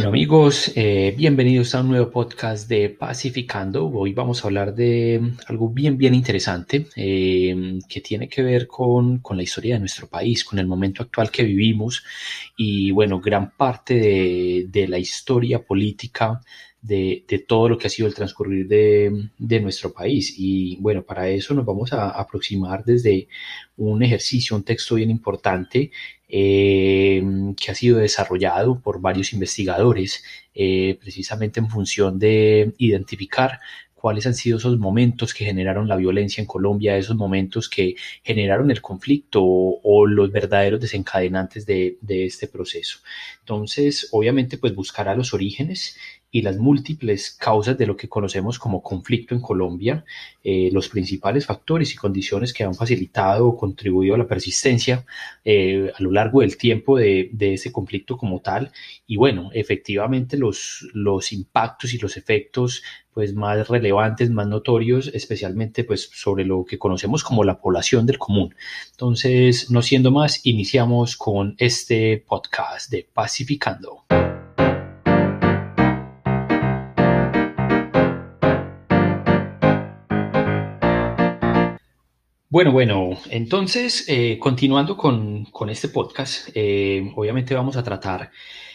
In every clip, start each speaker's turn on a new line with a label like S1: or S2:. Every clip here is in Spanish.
S1: Bueno amigos, eh, bienvenidos a un nuevo podcast de Pacificando. Hoy vamos a hablar de algo bien, bien interesante eh, que tiene que ver con, con, la historia de nuestro país, con el momento actual que vivimos y bueno, gran parte de, de la historia política de, de, todo lo que ha sido el transcurrir de, de, nuestro país. Y bueno, para eso nos vamos a aproximar desde un ejercicio, un texto bien importante eh, que ha sido desarrollado por varios investigadores eh, precisamente en función de identificar cuáles han sido esos momentos que generaron la violencia en Colombia, esos momentos que generaron el conflicto o, los verdaderos desencadenantes de, este proceso. Entonces, obviamente, pues buscará los orígenes y las múltiples causas de lo que conocemos como conflicto en Colombia, eh, los principales factores y condiciones que han facilitado o contribuido a la persistencia eh, a lo largo del tiempo de, de, ese conflicto como tal. Y bueno, efectivamente los, los impactos y los efectos pues más relevantes, más notorios, especialmente pues sobre lo que conocemos como la población del común. Entonces, no siendo más, iniciamos con este podcast de Pacificando. Bueno, bueno, entonces, eh, continuando con, con, este podcast, eh, obviamente vamos a tratar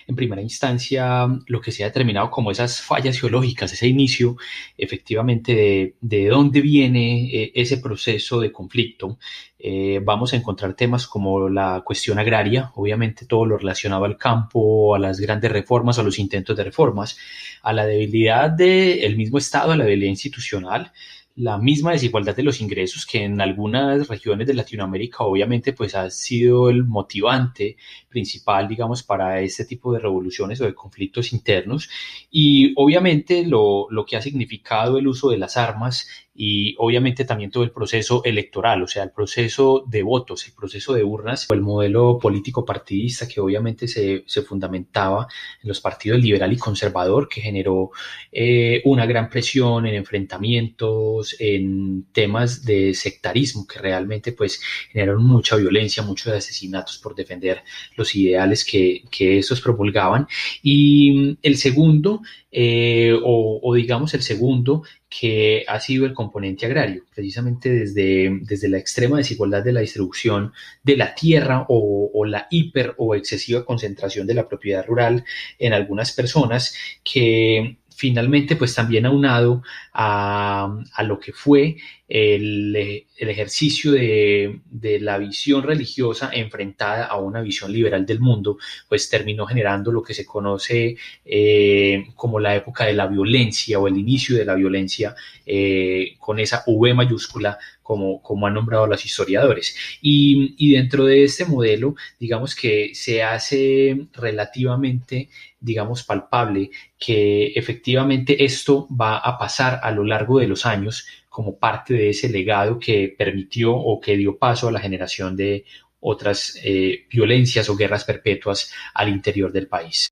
S1: en primera instancia lo que se ha determinado como esas fallas geológicas, ese inicio efectivamente de, de dónde viene eh, ese proceso de conflicto. Eh, vamos a encontrar temas como la cuestión agraria, obviamente todo lo relacionado al campo, a las grandes reformas, a los intentos de reformas, a la debilidad del mismo Estado, a la debilidad institucional, la misma desigualdad de los ingresos que en algunas regiones de Latinoamérica obviamente pues ha sido el motivante principal digamos para este tipo de revoluciones o de conflictos internos. Y obviamente lo, lo que ha significado el uso de las armas y obviamente también todo el proceso electoral, o sea, el proceso de votos, el proceso de urnas, el modelo político partidista que obviamente se, se fundamentaba en los partidos liberal y conservador, que generó eh, una gran presión en enfrentamientos, en temas de sectarismo, que realmente pues generaron mucha violencia, muchos asesinatos por defender los ideales que, que estos promulgaban. Y el segundo, eh, o, o digamos el segundo, que ha sido el componente agrario, precisamente desde, desde la extrema desigualdad de la distribución de la tierra o, la hiper o excesiva concentración de la propiedad rural en algunas personas que finalmente pues también aunado a, a lo que fue el, el ejercicio de, la visión religiosa enfrentada a una visión liberal del mundo, pues terminó generando lo que se conoce eh, como la época de la violencia o el inicio de la violencia eh, con esa V mayúscula como, como han nombrado los historiadores. Y, y, dentro de este modelo, digamos que se hace relativamente, digamos, palpable que efectivamente esto va a pasar a lo largo de los años como parte de ese legado que permitió o que dio paso a la generación de otras eh, violencias o guerras perpetuas al interior del país.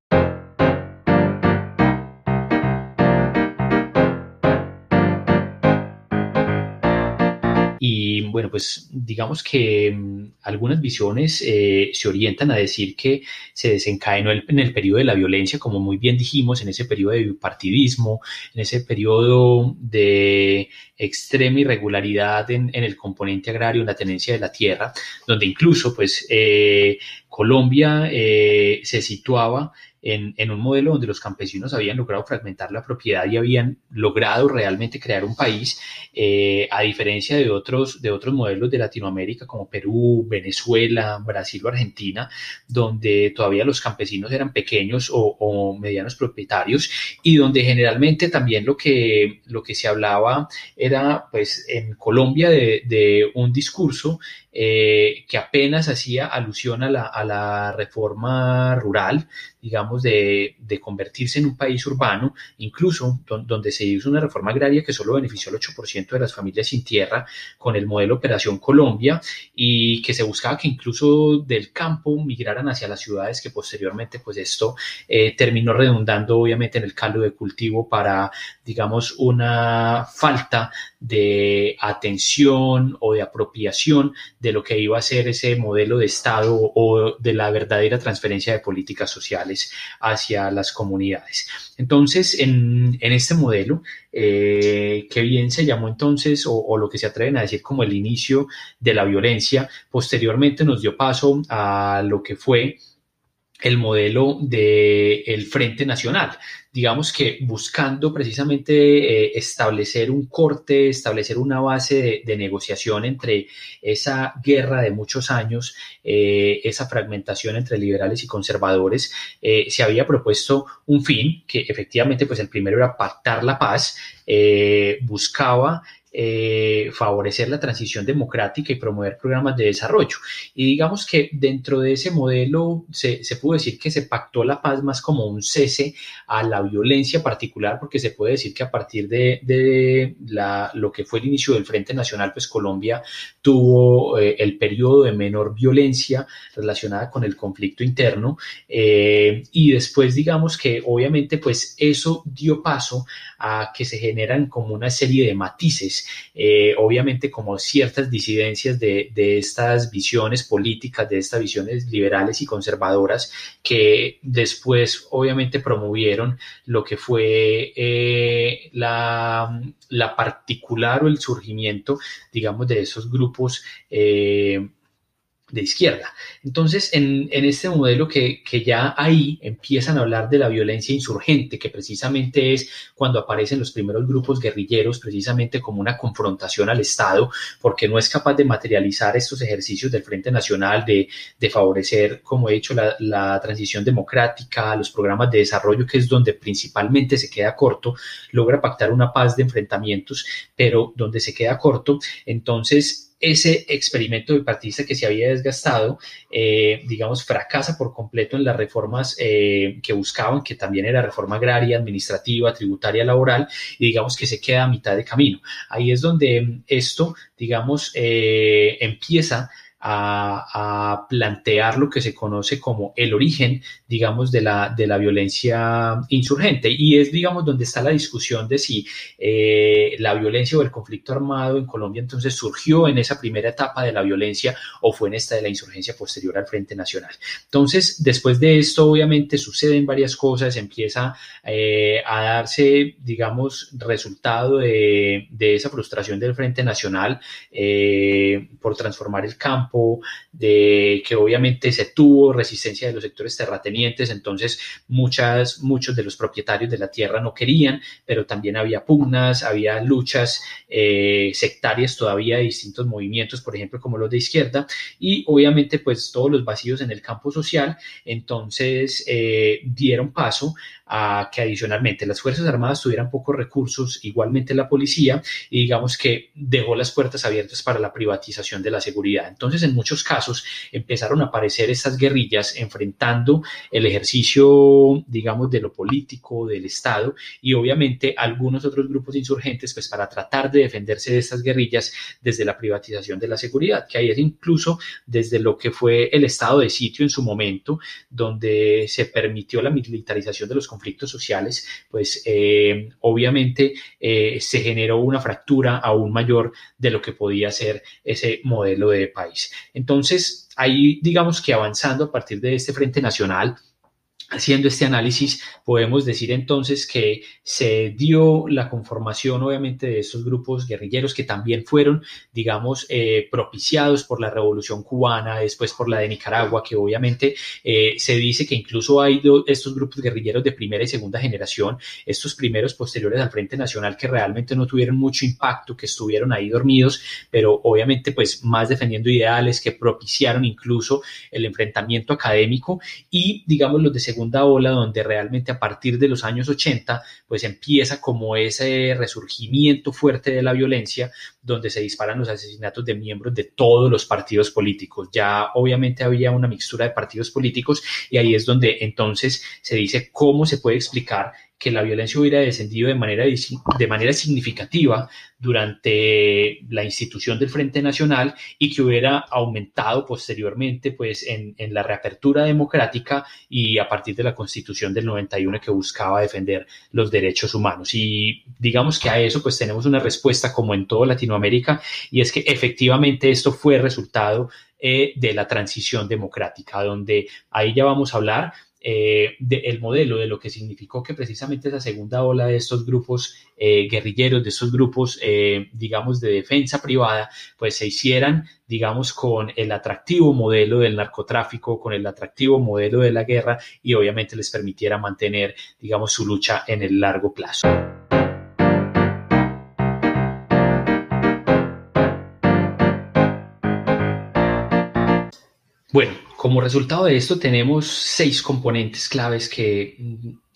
S1: Bueno, pues digamos que mmm, algunas visiones eh, se orientan a decir que se desencadenó en el periodo de la violencia, como muy bien dijimos, en ese periodo de bipartidismo, en ese periodo de extrema irregularidad en, en, el componente agrario, en la tenencia de la tierra, donde incluso pues eh, Colombia eh, se situaba en, un modelo donde los campesinos habían logrado fragmentar la propiedad y habían logrado realmente crear un país, eh, a diferencia de otros, de otros modelos de Latinoamérica como Perú, Venezuela, Brasil o Argentina, donde todavía los campesinos eran pequeños o, medianos propietarios y donde generalmente también lo que, lo que se hablaba era pues en Colombia de un discurso eh, que apenas hacía alusión a la, a la reforma rural, digamos, de, de, convertirse en un país urbano, incluso don, donde se hizo una reforma agraria que solo benefició al 8% de las familias sin tierra con el modelo Operación Colombia y que se buscaba que incluso del campo migraran hacia las ciudades que posteriormente pues esto eh, terminó redundando obviamente en el caldo de cultivo para digamos una falta de atención o de apropiación de lo que iba a ser ese modelo de Estado o de la verdadera transferencia de políticas sociales hacia las comunidades. Entonces, en, este modelo, eh, que bien se llamó entonces, o, lo que se atreven a decir como el inicio de la violencia, posteriormente nos dio paso a lo que fue el modelo del Frente Nacional. Digamos que buscando precisamente eh, establecer un corte, establecer una base de, negociación entre esa guerra de muchos años, eh, esa fragmentación entre liberales y conservadores, eh, se había propuesto un fin que efectivamente, pues el primero era pactar la paz, buscaba eh, favorecer la transición democrática y promover programas de desarrollo. Y digamos que dentro de ese modelo se, se, pudo decir que se pactó la paz más como un cese a la violencia particular, porque se puede decir que a partir de, de la, lo que fue el inicio del Frente Nacional, pues Colombia tuvo eh, el periodo de menor violencia relacionada con el conflicto interno. Eh, y después digamos que obviamente pues eso dio paso a que se generan como una serie de matices, eh, obviamente como ciertas disidencias de, estas visiones políticas, de estas visiones liberales y conservadoras que después obviamente promovieron lo que fue eh, la, la, particular o el surgimiento, digamos, de esos grupos. Eh, de izquierda. Entonces, en, este modelo que, ya ahí empiezan a hablar de la violencia insurgente, que precisamente es cuando aparecen los primeros grupos guerrilleros, precisamente como una confrontación al Estado, porque no es capaz de materializar estos ejercicios del Frente Nacional, de, favorecer, como he dicho, la, la transición democrática, los programas de desarrollo, que es donde principalmente se queda corto, logra pactar una paz de enfrentamientos, pero donde se queda corto, entonces ese experimento bipartidista que se había desgastado, eh, digamos, fracasa por completo en las reformas eh, que buscaban, que también era reforma agraria, administrativa, tributaria, laboral, y digamos que se queda a mitad de camino. Ahí es donde esto, digamos, eh, empieza a, plantear lo que se conoce como el origen, digamos, de la, de la violencia insurgente. Y es, digamos, donde está la discusión de si eh, la violencia o el conflicto armado en Colombia entonces surgió en esa primera etapa de la violencia o fue en esta de la insurgencia posterior al Frente Nacional. Entonces, después de esto, obviamente, suceden varias cosas, empieza eh, a darse, digamos, resultado de, de, esa frustración del Frente Nacional eh, por transformar el campo de que obviamente se tuvo resistencia de los sectores terratenientes, entonces muchas, muchos de los propietarios de la tierra no querían, pero también había pugnas, había luchas eh, sectarias todavía de distintos movimientos, por ejemplo, como los de izquierda, y obviamente pues todos los vacíos en el campo social, entonces eh, dieron paso a que adicionalmente las Fuerzas Armadas tuvieran pocos recursos, igualmente la policía, y digamos que dejó las puertas abiertas para la privatización de la seguridad. En muchos casos empezaron a aparecer estas guerrillas enfrentando el ejercicio, digamos, de lo político, del Estado, y obviamente algunos otros grupos insurgentes, pues para tratar de defenderse de estas guerrillas desde la privatización de la seguridad, que ahí es incluso desde lo que fue el estado de sitio en su momento, donde se permitió la militarización de los conflictos sociales, pues eh, obviamente eh, se generó una fractura aún mayor de lo que podía ser ese modelo de país. Entonces, ahí digamos que avanzando a partir de este Frente Nacional, Haciendo este análisis, podemos decir entonces que se dio la conformación, obviamente, de estos grupos guerrilleros que también fueron, digamos, eh, propiciados por la Revolución cubana, después por la de Nicaragua, que obviamente eh, se dice que incluso hay estos grupos guerrilleros de primera y segunda generación, estos primeros posteriores al Frente Nacional, que realmente no tuvieron mucho impacto, que estuvieron ahí dormidos, pero obviamente, pues, más defendiendo ideales que propiciaron incluso el enfrentamiento académico y, digamos, los de segunda segunda ola, donde realmente a partir de los años 80, pues empieza como ese resurgimiento fuerte de la violencia, donde se disparan los asesinatos de miembros de todos los partidos políticos. Ya obviamente había una mixtura de partidos políticos y ahí es donde entonces se dice cómo se puede explicar que la violencia hubiera descendido de manera, de manera significativa durante la institución del Frente Nacional y que hubiera aumentado posteriormente pues, en, en la reapertura democrática y a partir de la Constitución del 91 que buscaba defender los derechos humanos. Y digamos que a eso pues tenemos una respuesta como en toda Latinoamérica y es que efectivamente esto fue resultado eh, de la transición democrática, donde ahí ya vamos a hablar eh, del modelo, de lo que significó que precisamente esa segunda ola de estos grupos eh, guerrilleros, de estos grupos, digamos, de defensa privada, pues se hicieran, digamos, con el atractivo modelo del narcotráfico, con el atractivo modelo de la guerra y obviamente les permitiera mantener, digamos, su lucha en el largo plazo. Bueno, como resultado de esto tenemos seis componentes claves que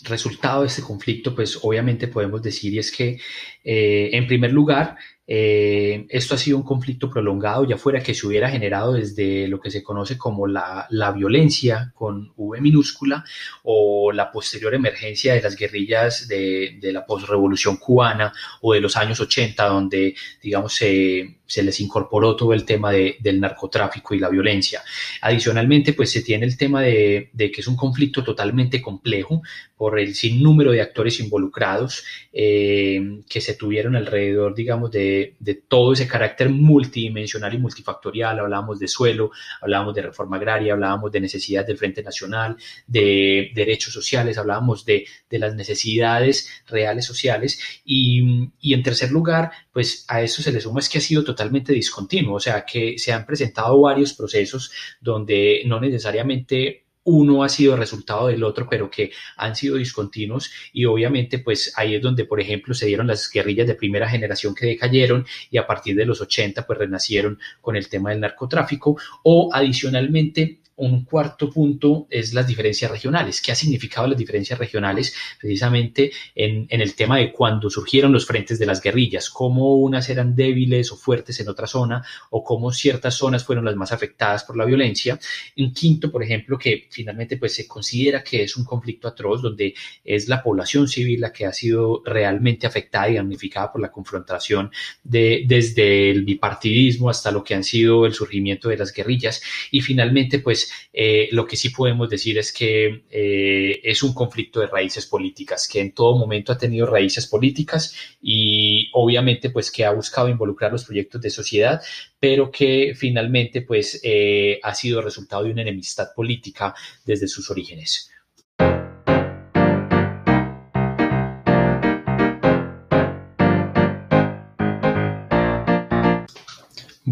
S1: resultado de este conflicto, pues obviamente podemos decir y es que eh, en primer lugar eh, esto ha sido un conflicto prolongado, ya fuera que se hubiera generado desde lo que se conoce como la, la, violencia con V minúscula o la posterior emergencia de las guerrillas de, de la posrevolución cubana o de los años 80, donde, digamos, se se les incorporó todo el tema de, del narcotráfico y la violencia. Adicionalmente, pues se tiene el tema de, de, que es un conflicto totalmente complejo por el sinnúmero de actores involucrados eh, que se tuvieron alrededor, digamos, de, de, todo ese carácter multidimensional y multifactorial. Hablábamos de suelo, hablábamos de reforma agraria, hablábamos de necesidades del Frente Nacional, de derechos sociales, hablábamos de, de las necesidades reales sociales. Y, y en tercer lugar, pues a eso se le suma es que ha sido totalmente discontinuo, o sea que se han presentado varios procesos donde no necesariamente uno ha sido resultado del otro, pero que han sido discontinuos. Y obviamente pues ahí es donde, por ejemplo, se dieron las guerrillas de primera generación que decayeron y a partir de los 80 pues renacieron con el tema del narcotráfico. O adicionalmente un cuarto punto es las diferencias regionales. ¿Qué ha significado las diferencias regionales precisamente en, en, el tema de cuando surgieron los frentes de las guerrillas? ¿Cómo unas eran débiles o fuertes en otra zona o cómo ciertas zonas fueron las más afectadas por la violencia? Un quinto, por ejemplo, que finalmente pues se considera que es un conflicto atroz donde es la población civil la que ha sido realmente afectada y damnificada por la confrontación de, desde el bipartidismo hasta lo que han sido el surgimiento de las guerrillas. Y finalmente pues eh, lo que sí podemos decir es que eh, es un conflicto de raíces políticas, que en todo momento ha tenido raíces políticas y obviamente pues que ha buscado involucrar los proyectos de sociedad, pero que finalmente pues eh, ha sido resultado de una enemistad política desde sus orígenes.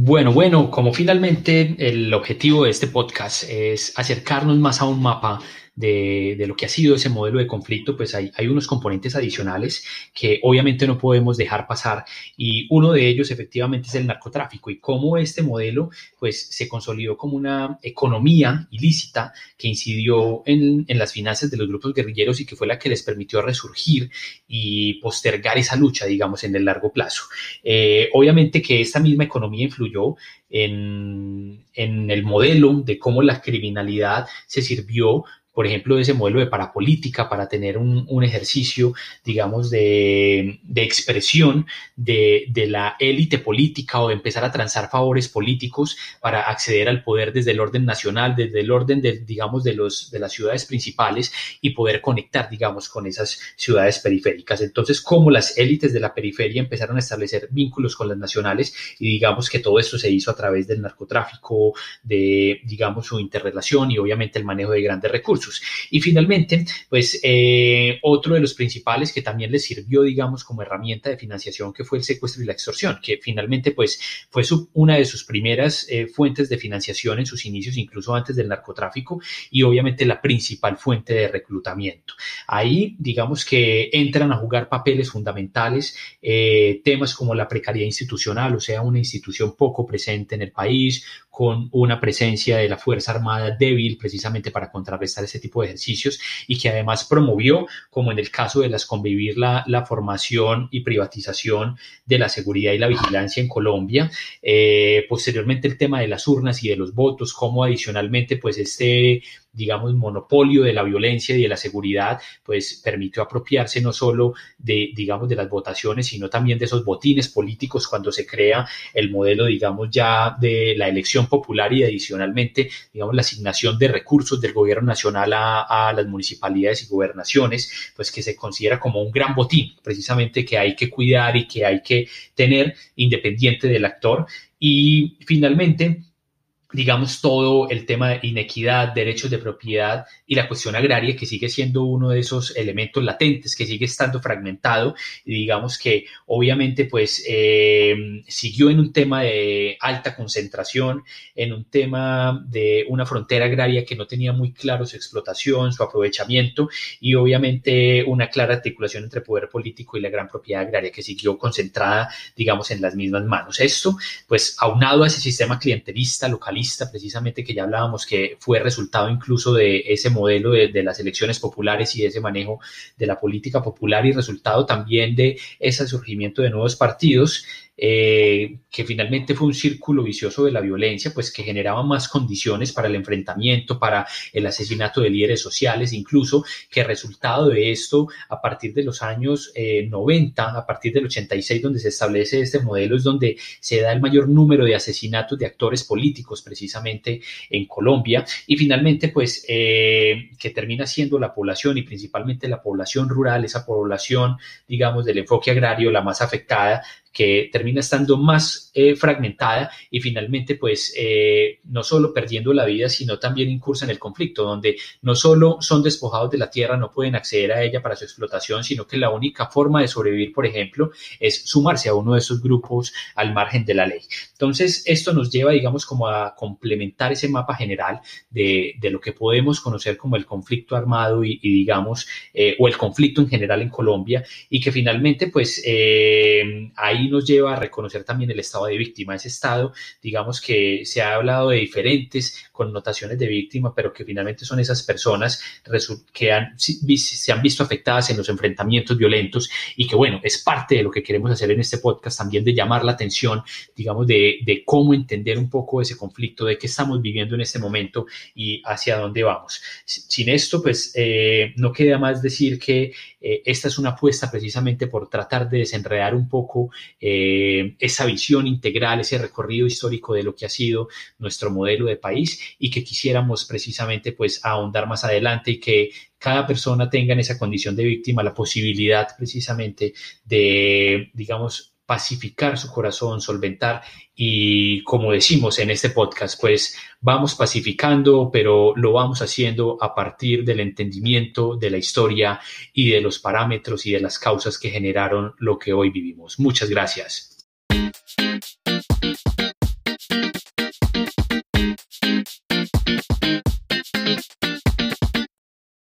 S1: Bueno, bueno, como finalmente el objetivo de este podcast es acercarnos más a un mapa de, de, lo que ha sido ese modelo de conflicto, pues hay, hay, unos componentes adicionales que obviamente no podemos dejar pasar y uno de ellos efectivamente es el narcotráfico y cómo este modelo pues se consolidó como una economía ilícita que incidió en, en las finanzas de los grupos guerrilleros y que fue la que les permitió resurgir y postergar esa lucha, digamos, en el largo plazo. Eh, obviamente que esta misma economía influyó en, en el modelo de cómo la criminalidad se sirvió por ejemplo, ese modelo de parapolítica para tener un, un ejercicio, digamos, de, de expresión de, de, la élite política o de empezar a transar favores políticos para acceder al poder desde el orden nacional, desde el orden, de, digamos, de, los, de las ciudades principales y poder conectar, digamos, con esas ciudades periféricas. Entonces, como las élites de la periferia empezaron a establecer vínculos con las nacionales y digamos que todo esto se hizo a través del narcotráfico, de, digamos, su interrelación y obviamente el manejo de grandes recursos. Y finalmente, pues eh, otro de los principales que también les sirvió, digamos, como herramienta de financiación, que fue el secuestro y la extorsión, que finalmente, pues, fue su, una de sus primeras eh, fuentes de financiación en sus inicios, incluso antes del narcotráfico, y obviamente la principal fuente de reclutamiento. Ahí, digamos que entran a jugar papeles fundamentales, eh, temas como la precariedad institucional, o sea, una institución poco presente en el país, con una presencia de la Fuerza Armada débil precisamente para contrarrestar ese este tipo de ejercicios y que además promovió, como en el caso de las convivir, la, la formación y privatización de la seguridad y la vigilancia en Colombia. Eh, posteriormente el tema de las urnas y de los votos, como adicionalmente pues este digamos, monopolio de la violencia y de la seguridad, pues permitió apropiarse no solo de, digamos, de las votaciones, sino también de esos botines políticos cuando se crea el modelo, digamos, ya de la elección popular y adicionalmente, digamos, la asignación de recursos del gobierno nacional a, las municipalidades y gobernaciones, pues que se considera como un gran botín, precisamente que hay que cuidar y que hay que tener independiente del actor. Y finalmente, digamos, todo el tema de inequidad, derechos de propiedad y la cuestión agraria, que sigue siendo uno de esos elementos latentes, que sigue estando fragmentado y digamos que obviamente pues eh, siguió en un tema de alta concentración, en un tema de una frontera agraria que no tenía muy claro su explotación, su aprovechamiento y obviamente una clara articulación entre poder político y la gran propiedad agraria que siguió concentrada, digamos, en las mismas manos. Esto, pues, aunado a ese sistema clientelista, localista, precisamente que ya hablábamos que fue resultado incluso de ese modelo de, de, las elecciones populares y de ese manejo de la política popular y resultado también de ese surgimiento de nuevos partidos eh, que finalmente fue un círculo vicioso de la violencia, pues que generaba más condiciones para el enfrentamiento, para el asesinato de líderes sociales, incluso que resultado de esto, a partir de los años 90, eh, a partir del 86, donde se establece este modelo, es donde se da el mayor número de asesinatos de actores políticos, precisamente en Colombia, y finalmente, pues, eh, que termina siendo la población y principalmente la población rural, esa población, digamos, del enfoque agrario, la más afectada, que termina estando más eh, fragmentada y finalmente pues eh, no solo perdiendo la vida, sino también incursa en el conflicto, donde no solo son despojados de la tierra, no pueden acceder a ella para su explotación, sino que la única forma de sobrevivir, por ejemplo, es sumarse a uno de esos grupos al margen de la ley. Entonces, esto nos lleva, digamos, como a complementar ese mapa general de, de lo que podemos conocer como el conflicto armado y, y digamos, eh, o el conflicto en general en Colombia, y que finalmente, pues, eh, ahí nos lleva reconocer también el estado de víctima. Ese estado, digamos que se ha hablado de diferentes connotaciones de víctima, pero que finalmente son esas personas que se han visto afectadas en los enfrentamientos violentos y que, bueno, es parte de lo que queremos hacer en este podcast también de llamar la atención, digamos, de, de cómo entender un poco ese conflicto, de qué estamos viviendo en este momento y hacia dónde vamos. Sin esto, pues, eh, no queda más decir que eh, esta es una apuesta precisamente por tratar de desenredar un poco eh, esa visión integral, ese recorrido histórico de lo que ha sido nuestro modelo de país y que quisiéramos precisamente pues ahondar más adelante y que cada persona tenga en esa condición de víctima la posibilidad precisamente de, digamos, pacificar su corazón, solventar y como decimos en este podcast, pues vamos pacificando, pero lo vamos haciendo a partir del entendimiento de la historia y de los parámetros y de las causas que generaron lo que hoy vivimos. Muchas gracias.